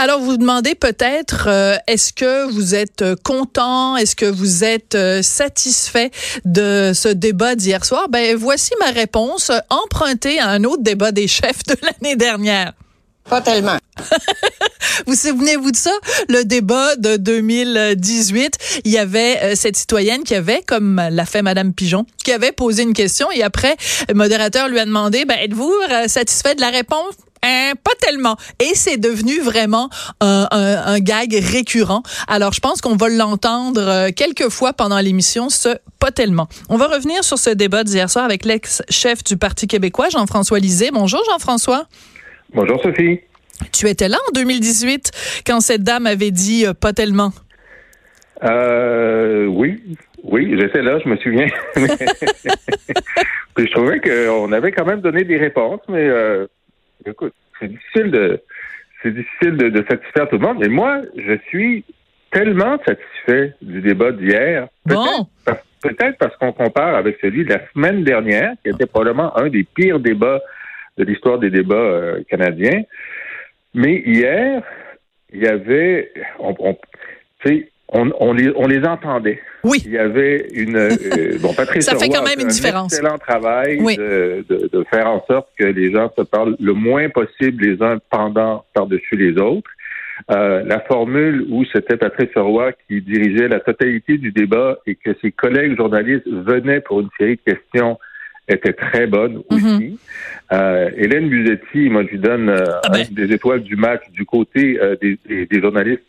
Alors, vous demandez peut-être, euh, est-ce que vous êtes euh, content, est-ce que vous êtes euh, satisfait de ce débat d'hier soir? Ben, voici ma réponse, empruntée à un autre débat des chefs de l'année dernière. Pas tellement. vous souvenez-vous de ça? Le débat de 2018, il y avait cette citoyenne qui avait, comme l'a fait Madame Pigeon, qui avait posé une question et après, le modérateur lui a demandé, ben, êtes-vous satisfait de la réponse? Hein, pas tellement. Et c'est devenu vraiment un, un, gag récurrent. Alors, je pense qu'on va l'entendre euh, quelques fois pendant l'émission, ce pas tellement. On va revenir sur ce débat d'hier soir avec l'ex-chef du Parti québécois, Jean-François Lisée. Bonjour, Jean-François. Bonjour, Sophie. Tu étais là en 2018 quand cette dame avait dit euh, pas tellement. Euh, oui, oui, j'étais là, je me souviens. je trouvais qu'on avait quand même donné des réponses, mais euh, écoute, c'est difficile de c'est difficile de, satisfaire tout le monde, mais moi, je suis tellement satisfait du débat d'hier. Peut-être parce, qu'on compare avec celui de la semaine dernière, qui était probablement un des pires débats de l'histoire des débats euh, canadiens. Mais hier, il y avait, on, on on, on, les, on les entendait. Oui. Il y avait une. Euh, bon, Patrice Ça fait quand même une un excellent travail de, de, de, faire en sorte que les gens se parlent le moins possible les uns pendant par-dessus les autres. Euh, la formule où c'était Patrice Roy qui dirigeait la totalité du débat et que ses collègues journalistes venaient pour une série de questions était très bonne mhm. aussi. euh, Hélène Buzetti, moi je lui donne euh, ah ben. des étoiles du match du côté euh, des, des, des, journalistes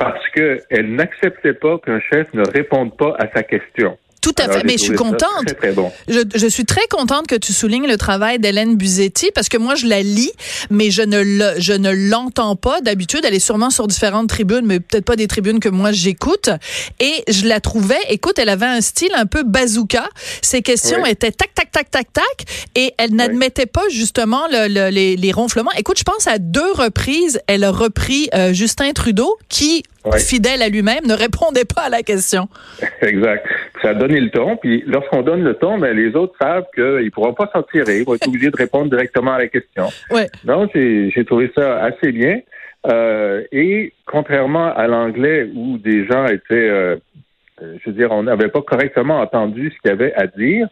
parce qu'elle n'acceptait pas qu'un chef ne réponde pas à sa question. Tout à fait. Mais je suis contente. Très, très bon. je, je, suis très contente que tu soulignes le travail d'Hélène Buzetti parce que moi, je la lis, mais je ne le, je ne l'entends pas. D'habitude, elle est sûrement sur différentes tribunes, mais peut-être pas des tribunes que moi j'écoute. Et je la trouvais, écoute, elle avait un style un peu bazooka. Ses questions étaient tac, tac, tac, tac, tac. Et elle n'admettait pas justement le, les, les, ronflements. Écoute, je pense à deux reprises, elle a repris euh, Justin Trudeau qui, fidèle à lui-même, ne répondait pas à la question. Exact ça a donné le ton. Puis lorsqu'on donne le ton, ben, les autres savent qu'ils ne pourront pas s'en tirer. Ils vont être obligés de répondre directement à la question. Ouais. Donc, j'ai trouvé ça assez bien. Euh, et contrairement à l'anglais où des gens étaient, euh, je veux dire, on n'avait pas correctement entendu ce qu'il y avait à dire,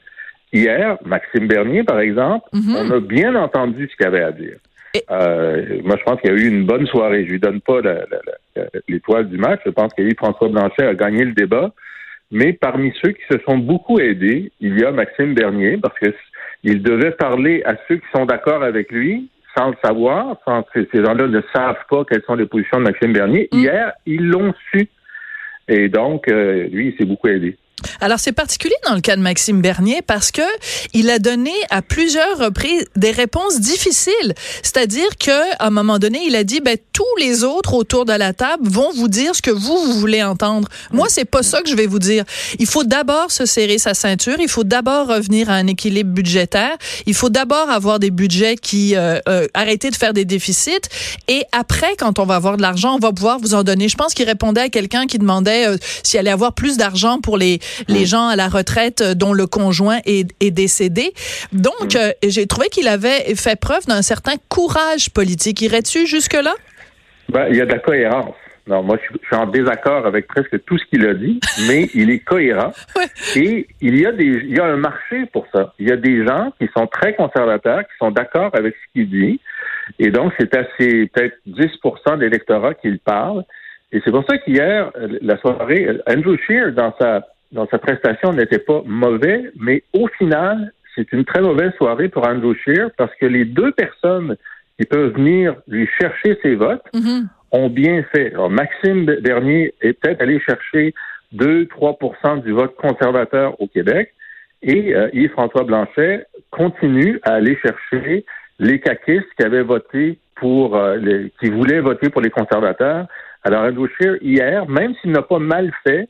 hier, Maxime Bernier, par exemple, mm-hmm. on a bien entendu ce qu'il y avait à dire. Euh, moi, je pense qu'il y a eu une bonne soirée. Je lui donne pas l'étoile du match. Je pense qu'il François Blanchet a gagné le débat. Mais parmi ceux qui se sont beaucoup aidés, il y a Maxime Bernier, parce que il devait parler à ceux qui sont d'accord avec lui, sans le savoir, sans ces gens-là ne savent pas quelles sont les positions de Maxime Bernier. Mm. Hier, ils l'ont su. Et donc, euh, lui, il s'est beaucoup aidé. Alors c'est particulier dans le cas de Maxime Bernier parce que il a donné à plusieurs reprises des réponses difficiles. C'est-à-dire que à un moment donné, il a dit ben tous les autres autour de la table vont vous dire ce que vous vous voulez entendre. Moi, c'est pas ça que je vais vous dire. Il faut d'abord se serrer sa ceinture, il faut d'abord revenir à un équilibre budgétaire, il faut d'abord avoir des budgets qui euh, euh, arrêter de faire des déficits et après quand on va avoir de l'argent, on va pouvoir vous en donner. Je pense qu'il répondait à quelqu'un qui demandait euh, s'il allait avoir plus d'argent pour les les gens à la retraite euh, dont le conjoint est, est décédé. Donc, euh, j'ai trouvé qu'il avait fait preuve d'un certain courage politique. Irais-tu jusque-là? Ben, il y a de la cohérence. Non, moi, je suis en désaccord avec presque tout ce qu'il a dit, mais il est cohérent. Et il y a des, il y a un marché pour ça. Il y a des gens qui sont très conservateurs, qui sont d'accord avec ce qu'il dit. Et donc, c'est assez, peut-être 10 de l'électorat qui le parle. Et c'est pour ça qu'hier, la soirée, Andrew Scheer, dans sa dans sa prestation n'était pas mauvais, mais au final, c'est une très mauvaise soirée pour Andrew Scheer parce que les deux personnes qui peuvent venir lui chercher ses votes mm-hmm. ont bien fait. Alors, Maxime Bernier est peut-être allé chercher 2-3% du vote conservateur au Québec et euh, Yves-François Blanchet continue à aller chercher les caquistes qui avaient voté pour, euh, les, qui voulaient voter pour les conservateurs. Alors, Andrew Scheer, hier, même s'il n'a pas mal fait,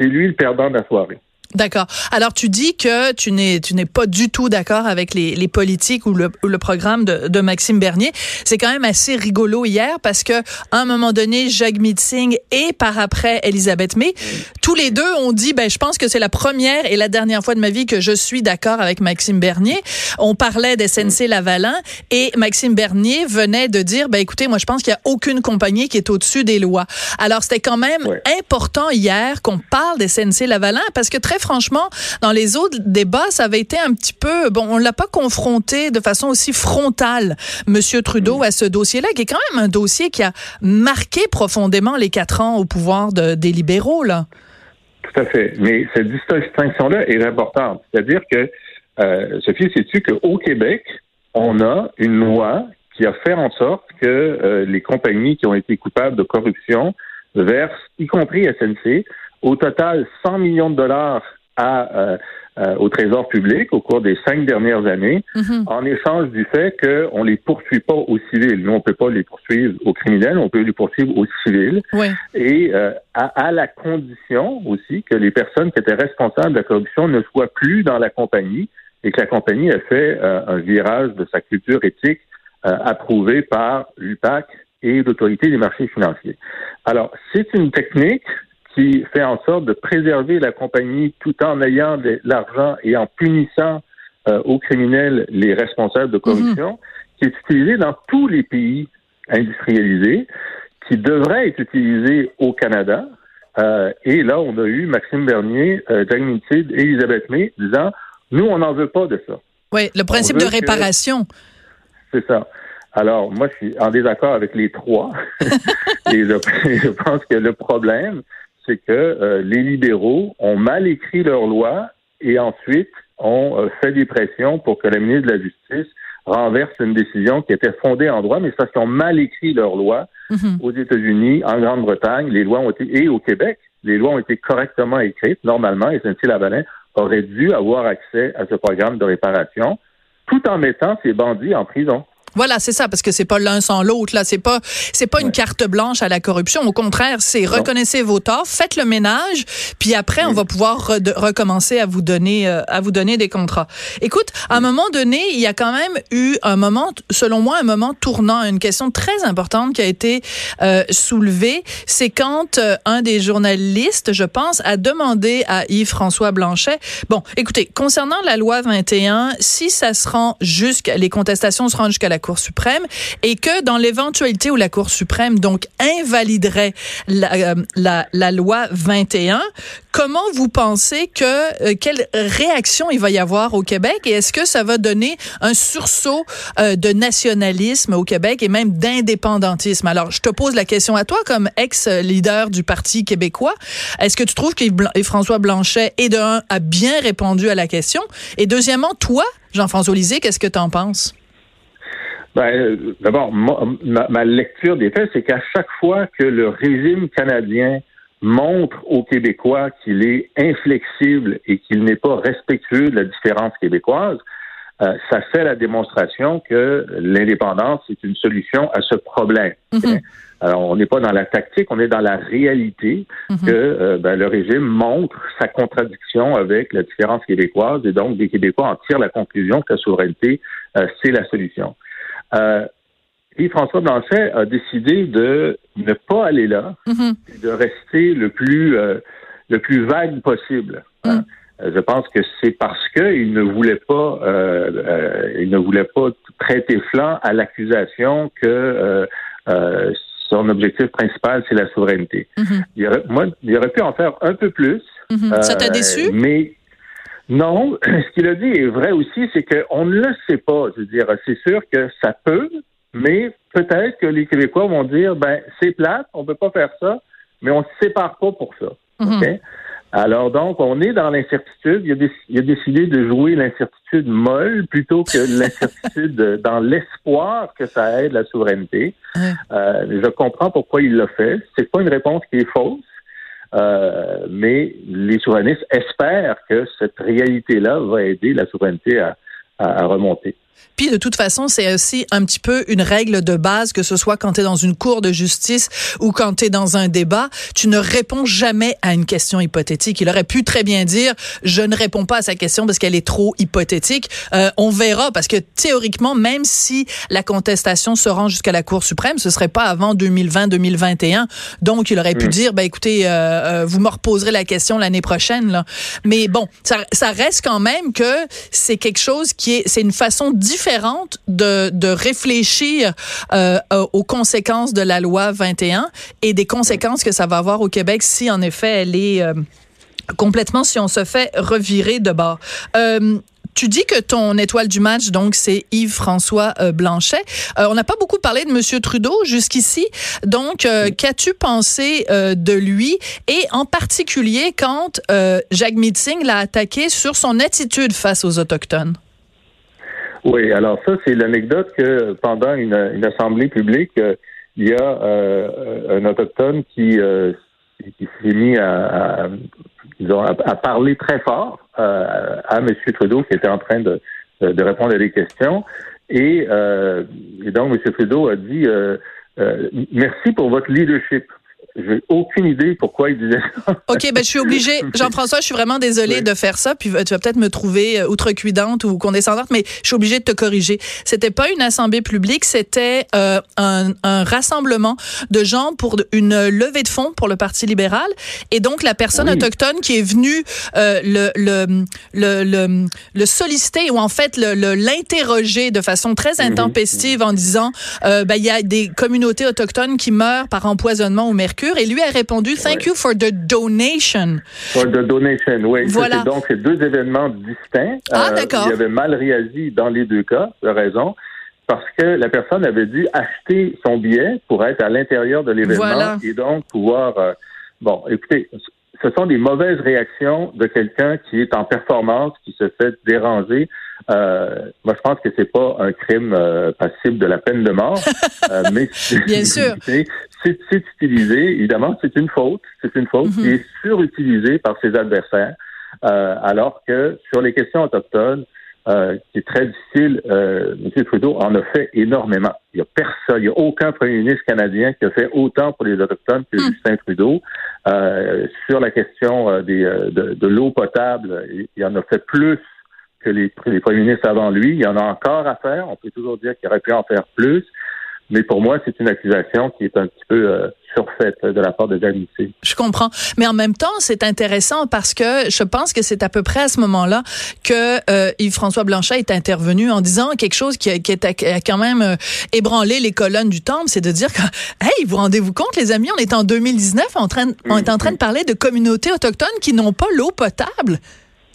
c'est lui le perdant de la soirée. D'accord. Alors tu dis que tu n'es tu n'es pas du tout d'accord avec les, les politiques ou le, le programme de, de Maxime Bernier. C'est quand même assez rigolo hier parce que à un moment donné Jacques Singh et par après Elisabeth May, tous les deux ont dit ben je pense que c'est la première et la dernière fois de ma vie que je suis d'accord avec Maxime Bernier. On parlait d'SNC Lavalin et Maxime Bernier venait de dire ben écoutez moi je pense qu'il y a aucune compagnie qui est au-dessus des lois. Alors c'était quand même important hier qu'on parle d'SNC Lavalin parce que très franchement, dans les autres débats, ça avait été un petit peu, bon, on l'a pas confronté de façon aussi frontale, Monsieur Trudeau, mm. à ce dossier-là, qui est quand même un dossier qui a marqué profondément les quatre ans au pouvoir de, des libéraux, là. Tout à fait. Mais cette distinction-là est importante. C'est-à-dire que, euh, Sophie, sais-tu qu'au Québec, on a une loi qui a fait en sorte que euh, les compagnies qui ont été coupables de corruption versent, y compris SNC, au total 100 millions de dollars à, euh, euh, au Trésor public au cours des cinq dernières années, mhm. en échange du fait qu'on ne les poursuit pas au civil. Nous, on ne peut pas les poursuivre au criminel, on peut les poursuivre au civil. Et euh, à, à, la condition aussi que les personnes qui étaient responsables de la corruption ne soient plus dans la compagnie et que la compagnie ait fait un virage de sa culture éthique approuvée par l'UPAC et l'autorité des marchés financiers. Alors, c'est une technique qui fait en sorte de préserver la compagnie tout en ayant de l'argent et en punissant euh, aux criminels les responsables de corruption, mhm. qui est utilisée dans tous les pays industrialisés, qui devrait être utilisée au Canada. Euh, et là, on a eu Maxime Bernier, euh, Jack et Elisabeth May disant, nous, on n'en veut pas de ça. Oui, le principe de réparation. C'est ça. Alors, moi, je suis en désaccord avec les trois. et je, pense que le problème, c'est que euh, les libéraux ont mal écrit leur loi et ensuite ont euh, fait des pressions pour que la ministre de la Justice renverse une décision qui était fondée en droit, mais parce qu'ils ont mal écrit leur loi mhm. aux États-Unis, en Grande-Bretagne, les lois ont été, et au Québec, les lois ont été correctement écrites. Normalement, SNC-Lavalin aurait dû avoir accès à ce programme de réparation tout en mettant ces bandits en prison. Voilà, c'est ça, parce que c'est pas l'un sans l'autre. Là, c'est pas, c'est pas une carte blanche à la corruption. Au contraire, c'est reconnaissez vos torts, faites le ménage, puis après, on va pouvoir recommencer à vous donner, euh, à vous donner des contrats. Écoute, à un moment donné, il y a quand même eu un moment, selon moi, un moment tournant, une question très importante qui a été euh, soulevée. C'est quand euh, un des journalistes, je pense, a demandé à Yves-François Blanchet. Bon, écoutez, concernant la loi 21, si ça se rend jusqu'à les contestations se rendent jusqu'à la Cour suprême et que dans l'éventualité où la Cour suprême donc invaliderait la, euh, loi 21, comment vous pensez que euh, quelle réaction il va y avoir au Québec et est-ce que ça va donner un sursaut euh, de nationalisme au Québec et même d'indépendantisme? Alors, je te pose la question à toi comme ex-leader du Parti québécois. Est-ce que tu trouves que François Blanchet et de un a bien répondu à la question? Et deuxièmement, toi, Jean-François Lisée, qu'est-ce que tu en penses? Ben, euh, D'abord, ma, lecture des faits, c'est qu'à chaque fois que le régime canadien montre aux Québécois qu'il est inflexible et qu'il n'est pas respectueux de la différence québécoise, euh, ça fait la démonstration que l'indépendance est une solution à ce problème. Mm-hmm. Alors, on n'est pas dans la tactique, on est dans la réalité mm-hmm. que euh, ben, le régime montre sa contradiction avec la différence québécoise et donc les Québécois en tirent la conclusion que la souveraineté, c'est la solution. Euh, et François Blanchet a décidé de ne pas aller là, mm-hmm. de rester le plus euh, le plus vague possible. Hein. Mm. Je pense que c'est parce qu'il ne voulait pas euh, il ne voulait pas prêter flanc à l'accusation que son objectif principal c'est la souveraineté. Mm-hmm. il, aurait, moi, il aurait pu en faire un peu plus. Mm-hmm. Ça t'a déçu? Mais non, ce qu'il a dit est vrai aussi, c'est qu'on ne le sait pas. Je veux dire, c'est sûr que ça peut, mais peut-être que les Québécois vont dire, ben, c'est plate, on peut pas faire ça, mais on ne se sépare pas pour ça. Mhm. Alors donc, on est dans l'incertitude. Il, a décidé de jouer l'incertitude molle plutôt que l'incertitude dans l'espoir que ça aide la souveraineté. Euh, je comprends pourquoi il l'a fait. C'est pas une réponse qui est fausse. Euh, mais les souverainistes espèrent que cette réalité-là va aider la souveraineté à, à remonter. Puis de toute façon, c'est aussi un petit peu une règle de base, que ce soit quand tu es dans une cour de justice ou quand tu es dans un débat, tu ne réponds jamais à une question hypothétique. Il aurait pu très bien dire, je ne réponds pas à sa question parce qu'elle est trop hypothétique. Euh, on verra, parce que théoriquement, même si la contestation se rend jusqu'à la Cour suprême, ce serait pas avant 2020-2021. Donc, il aurait pu mm. dire, ben écoutez, euh, euh, vous me reposerez la question l'année prochaine. Là. Mais bon, ça, ça reste quand même que c'est quelque chose qui est, c'est une façon différente de, de réfléchir euh, euh, aux conséquences de la loi 21 et des conséquences que ça va avoir au Québec si en effet elle est euh, complètement si on se fait revirer de bord. Euh, tu dis que ton étoile du match, donc, c'est Yves-François Blanchet. on n'a pas beaucoup parlé de Monsieur Trudeau jusqu'ici. Donc, qu'as-tu pensé de lui? Et en particulier quand Jacques Meeting l'a attaqué sur son attitude face aux Autochtones? Oui, alors ça, c'est l'anecdote que pendant une, assemblée publique, euh, il y a euh, un autochtone qui, euh, qui s'est mis à, à, parler très fort à M. Trudeau qui était en train de, de répondre à des questions. Et, et donc, M. Trudeau a dit Merci pour votre leadership. J'ai aucune idée pourquoi il disait ça. OK, ben je suis obligée. Jean-François, je suis vraiment désolée de faire ça. Puis tu vas peut-être me trouver euh, outrecuidante ou condescendante, mais je suis obligée de te corriger. C'était pas une assemblée publique, c'était euh, un, un, rassemblement de gens pour une levée de fonds pour le Parti libéral. Et donc, la personne autochtone qui est venue euh, le, le, le, le, solliciter ou en fait l'interroger de façon très mhm. intempestive en disant euh, ben, il y a des communautés autochtones qui meurent par empoisonnement au mercure et lui a répondu Thank you for the donation. For the donation, oui. Voilà. Donc, c'est deux événements distincts. Ah, euh, d'accord. il avait mal réagi dans les deux cas, de raison parce que la personne avait dû acheter son billet pour être à l'intérieur de l'événement et donc pouvoir. Euh, bon, écoutez, ce sont des mauvaises réactions de quelqu'un qui est en performance, qui se fait déranger. Euh, moi, je pense que c'est pas un crime euh, passible de la peine de mort, euh, mais bien sûr, c'est utilisé. Évidemment, c'est une faute. C'est une faute qui mhm. est surutilisée par ses adversaires, euh, alors que sur les questions autochtones, euh, qui est très difficile, euh, M. Trudeau en a fait énormément. Il n'y a personne, il n'y a aucun premier ministre canadien qui a fait autant pour les Autochtones que hmm. Justin Trudeau. Euh, sur la question des, de, de l'eau potable, il en a fait plus que les, les premiers ministres avant lui. Il y en a encore à faire. On peut toujours dire qu'il aurait pu en faire plus. Mais pour moi, c'est une accusation qui est un petit peu euh, surfaite de la part de Janice. Je comprends. Mais en même temps, c'est intéressant parce que je pense que c'est à peu près à ce moment-là que euh, Yves-François Blanchet est intervenu en disant quelque chose qui a, qui a quand même euh, ébranlé les colonnes du temple, c'est de dire que, hey, vous rendez-vous compte, les amis, on est en 2019, en train, on est en train de parler de communautés autochtones qui n'ont pas l'eau potable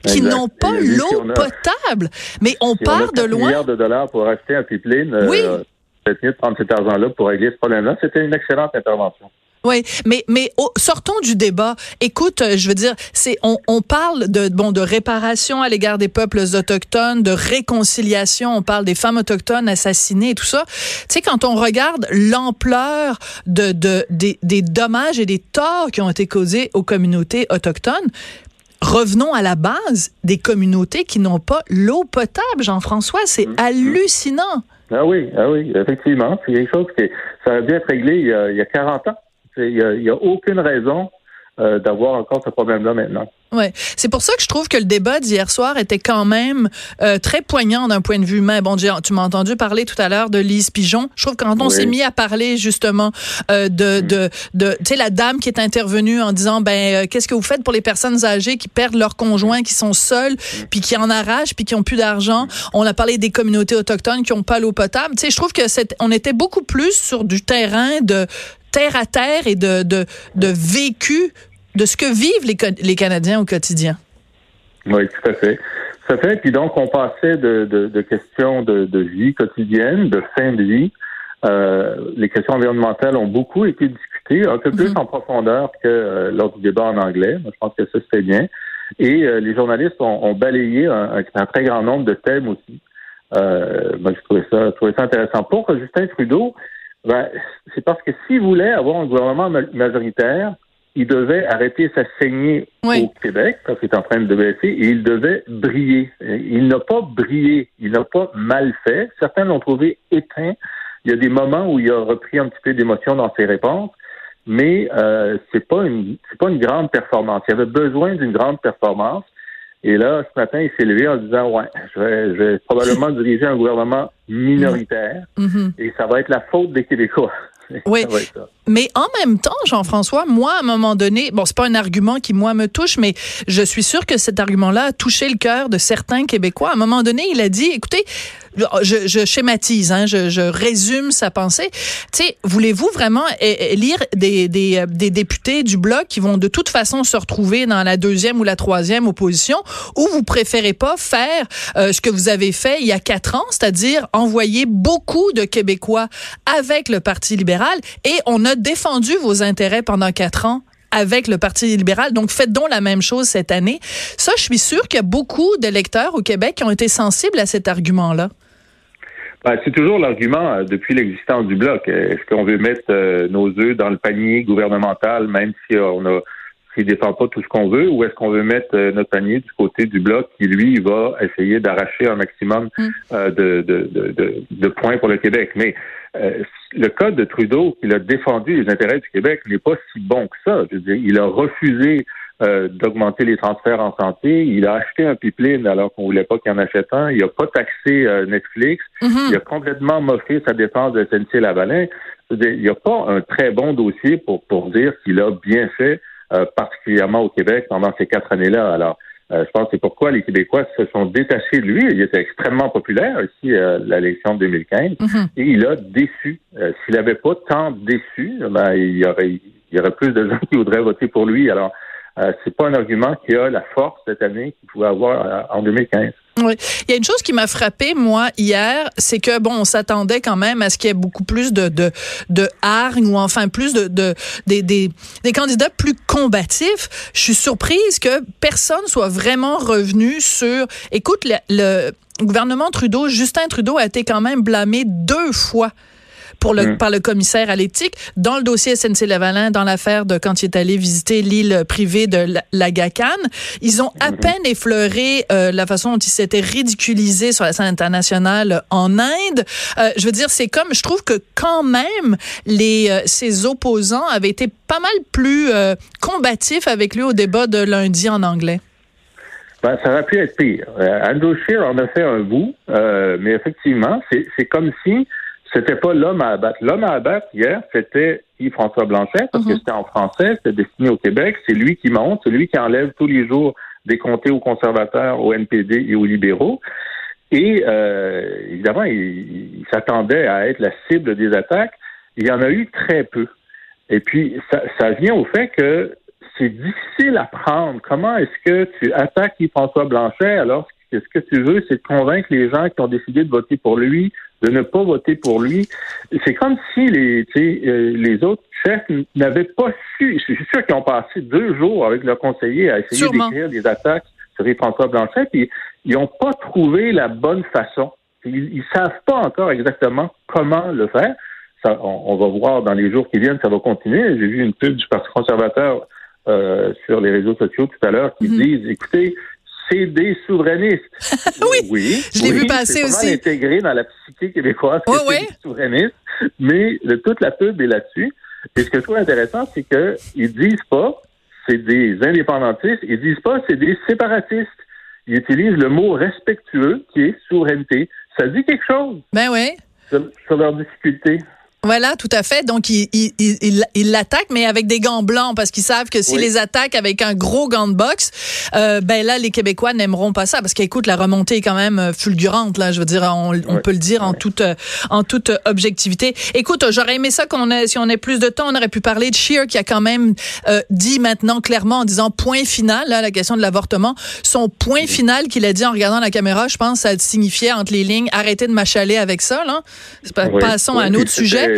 qui n'ont pas l'eau potable. Mais on part de loin. milliards de dollars pour acheter un pipeline. Oui de prendre cet argent-là pour régler ce problème-là. C'était une excellente intervention. Oui, mais mais sortons du débat. Écoute, euh, je veux dire, c'est on, on parle de bon de réparation à l'égard des peuples autochtones, de réconciliation. On parle des femmes autochtones assassinées et tout ça. Tu sais, quand on regarde l'ampleur de, de des, des dommages et des torts qui ont été causés aux communautés autochtones, revenons à la base des communautés qui n'ont pas l'eau potable. Jean-François, c'est mm-hmm. hallucinant. Ah oui, ah oui, effectivement. C'est quelque chose qui ça a bien être réglé il y a, il y a 40 ans. Il n'y a, a, aucune raison euh, d'avoir encore ce problème-là maintenant. Ouais, c'est pour ça que je trouve que le débat d'hier soir était quand même euh, très poignant d'un point de vue humain. Bon, tu m'as entendu parler tout à l'heure de Lise Pigeon. Je trouve que quand on s'est mis à parler justement euh, de de, de tu sais la dame qui est intervenue en disant ben euh, qu'est-ce que vous faites pour les personnes âgées qui perdent leur conjoint, qui sont seules, puis qui en arrachent, puis qui ont plus d'argent? On a parlé des communautés autochtones qui ont pas l'eau potable. Tu sais, je trouve que on était beaucoup plus sur du terrain de terre à terre et de, de, de vécu de ce que vivent les, les Canadiens au quotidien? Oui, tout à fait. Tout à fait. Puis donc, on passait de, de, de questions de, de, vie quotidienne, de fin de vie. Euh, les questions environnementales ont beaucoup été discutées, un peu plus mm-hmm. en profondeur que euh, lors du débat en anglais. Je pense que ça, c'était bien. Et euh, les journalistes ont, ont balayé un, un, très grand nombre de thèmes aussi. Moi, je trouvais ça, je trouvais ça intéressant. Pour Justin Trudeau, ben, c'est parce que s'il voulait avoir un gouvernement majoritaire, il devait arrêter sa saignée au Québec parce qu'il est en train de baisser et il devait briller. Il n'a pas brillé, il n'a pas mal fait. Certains l'ont trouvé éteint. Il y a des moments où il a repris un petit peu d'émotion dans ses réponses, mais euh, c'est pas une c'est pas une grande performance. Il avait besoin d'une grande performance. Et là, ce matin, il s'est levé en disant Ouais, je vais, je vais probablement diriger un gouvernement minoritaire mm-hmm. et ça va être la faute des Québécois. Oui. Mais en même temps, Jean-François, moi, à un moment donné, bon, c'est pas un argument qui, moi, me touche, mais je suis sûr que cet argument-là a touché le cœur de certains Québécois. À un moment donné, il a dit, écoutez, je, je schématise, hein, je, je, résume sa pensée. Tu sais, voulez-vous vraiment lire des, des, euh, des, députés du bloc qui vont de toute façon se retrouver dans la deuxième ou la troisième opposition, ou vous préférez pas faire euh, ce que vous avez fait il y a quatre ans, c'est-à-dire envoyer beaucoup de Québécois avec le Parti libéral, et on a défendu vos intérêts pendant quatre ans avec le Parti libéral. Donc, faites donc la même chose cette année. Ça, je suis sûre qu'il y a beaucoup d'électeurs au Québec qui ont été sensibles à cet argument-là. Ben, c'est toujours l'argument euh, depuis l'existence du bloc. Est-ce qu'on veut mettre euh, nos œufs dans le panier gouvernemental, même si on a s'il défend pas tout ce qu'on veut, ou est-ce qu'on veut mettre euh, notre panier du côté du bloc qui, lui, va essayer d'arracher un maximum mm. de, de, de, de, points pour le Québec? Mais le cas de Trudeau, qui a défendu les intérêts du Québec, n'est pas si bon que ça. Je veux dire, il a refusé euh, d'augmenter les transferts en santé. Il a acheté un pipeline alors qu'on voulait pas qu'il en achète un. Il a pas taxé euh, Netflix. Mm-hmm. Il a complètement moqué sa dépense de SNC Lavalin. Il n'y a pas un très bon dossier pour, pour dire qu'il a bien fait, euh, particulièrement au Québec pendant ces quatre années-là. Alors, je pense que c'est pourquoi les Québécois se sont détachés de lui. Il était extrêmement populaire ici à l'élection de 2015 mm-hmm. et il a déçu. S'il n'avait pas tant déçu, ben, il y aurait il y aurait plus de gens qui voudraient voter pour lui. Alors, euh, c'est pas un argument qui a la force cette année qu'il pouvait avoir euh, en 2015. Oui. Il y a une chose qui m'a frappé, moi, hier, c'est que, bon, on s'attendait quand même à ce qu'il y ait beaucoup plus de, de, de hargne ou enfin plus de, de des, des, des, candidats plus combatifs. Je suis surprise que personne soit vraiment revenu sur, écoute, le, le gouvernement Trudeau, Justin Trudeau a été quand même blâmé deux fois pour le, mm. par le commissaire à l'éthique. Dans le dossier SNC-Lavalin, dans l'affaire de quand il est allé visiter l'île privée de la, GACAN, ils ont à mm-hmm. peine effleuré euh, la façon dont il s'était ridiculisé sur la scène internationale en Inde. Euh, je veux dire, c'est comme, je trouve que quand même, les, euh, ses opposants avaient été pas mal plus combatifs avec lui au débat de lundi en anglais. Ben, ça aurait pu être pire. Andrew Scheer en a fait un bout, mais effectivement, c'est comme si c'était pas l'homme à abattre. L'homme à abattre hier, c'était Yves-François Blanchet, parce que mhm. c'était en français, c'était destiné au Québec. C'est lui qui monte, c'est lui qui enlève tous les jours des comtés aux conservateurs, aux NPD et aux libéraux. Et euh, évidemment, il, s'attendait à être la cible des attaques. Il y en a eu très peu. Et puis, ça, ça vient au fait que c'est difficile à prendre. Comment est-ce que tu attaques Yves-François Blanchet alors que ce que tu veux, c'est de convaincre les gens qui ont décidé de voter pour lui de ne pas voter pour lui. C'est comme si les, euh, les autres chefs n'avaient pas su. Je suis sûr qu'ils ont passé deux jours avec leur conseiller à essayer d'écrire des attaques sur François Blanchet, puis ils n'ont pas trouvé la bonne façon. Ils, ne savent pas encore exactement comment le faire. Ça, on, va voir dans les jours qui viennent, ça va continuer. J'ai vu une pub du Parti conservateur euh, sur les réseaux sociaux tout à l'heure qui mm-hmm. disent, écoutez, c'est des souverainistes. oui, oui, je l'ai vu passer aussi. intégré dans la psyché québécoise, oui. des souverainistes, mais toute la pub est là-dessus. Et ce que je trouve intéressant, c'est qu'ils disent pas c'est des indépendantistes, ils disent pas c'est des séparatistes. Ils utilisent le mot respectueux qui est souveraineté. Ça dit quelque chose. Ben oui. Sur, sur leurs difficultés. Voilà, tout à fait. Donc, ils il, il, il, l'attaquent, mais avec des gants blancs, parce qu'ils savent que s'ils les attaquent avec un gros gant de boxe, euh, ben là, les Québécois n'aimeront pas ça, parce qu'écoute, la remontée est quand même euh, fulgurante. Là, je veux dire, on, on peut le dire en toute euh, en toute objectivité. Écoute, j'aurais aimé ça qu'on ait, si on ait plus de temps, on aurait pu parler de Shear, qui a quand même euh, dit maintenant clairement en disant point final, là, la question de l'avortement, son point final qu'il a dit en regardant la caméra, je pense, ça signifiait entre les lignes, arrêtez de m'achaler avec ça. Là, passons à un autre sujet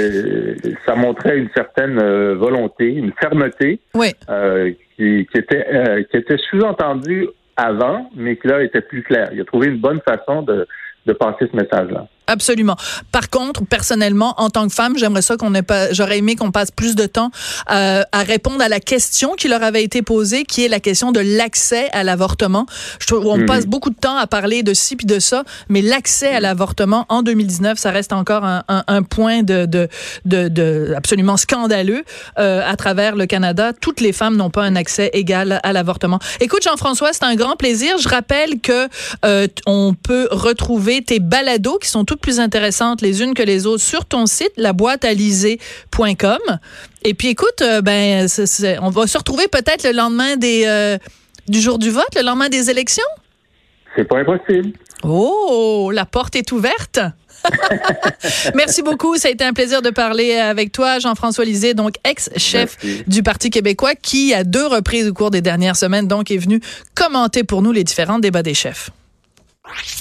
ça montrait une certaine euh, volonté, une fermeté euh, qui, était, euh, qui était sous-entendue avant, mais qui là était plus claire. Il a trouvé une bonne façon de, de passer ce message-là. Absolument. Par contre, personnellement, en tant que femme, j'aimerais ça qu'on ait pas, j'aurais aimé qu'on passe plus de temps euh, à répondre à la question qui leur avait été posée, qui est la question de l'accès à l'avortement. Je trouve, on mhm. passe beaucoup de temps à parler de ci puis de ça, mais l'accès à l'avortement en 2019, ça reste encore un, un, un point de, de, de, de, absolument scandaleux euh, à travers le Canada. Toutes les femmes n'ont pas un accès égal à l'avortement. Écoute, Jean-François, c'est un grand plaisir. Je rappelle que euh, on peut retrouver tes balados qui sont toutes plus intéressantes les unes que les autres sur ton site, laboîtealisée.com. Et puis écoute, euh, ben, on va se retrouver peut-être le lendemain des, euh, du jour du vote, le lendemain des élections? C'est pas impossible. Oh, la porte est ouverte. Merci beaucoup. Ça a été un plaisir de parler avec toi, Jean-François Lisée, donc ex-chef du Parti québécois, qui, à deux reprises au cours des dernières semaines, donc, est venu commenter pour nous les différents débats des chefs.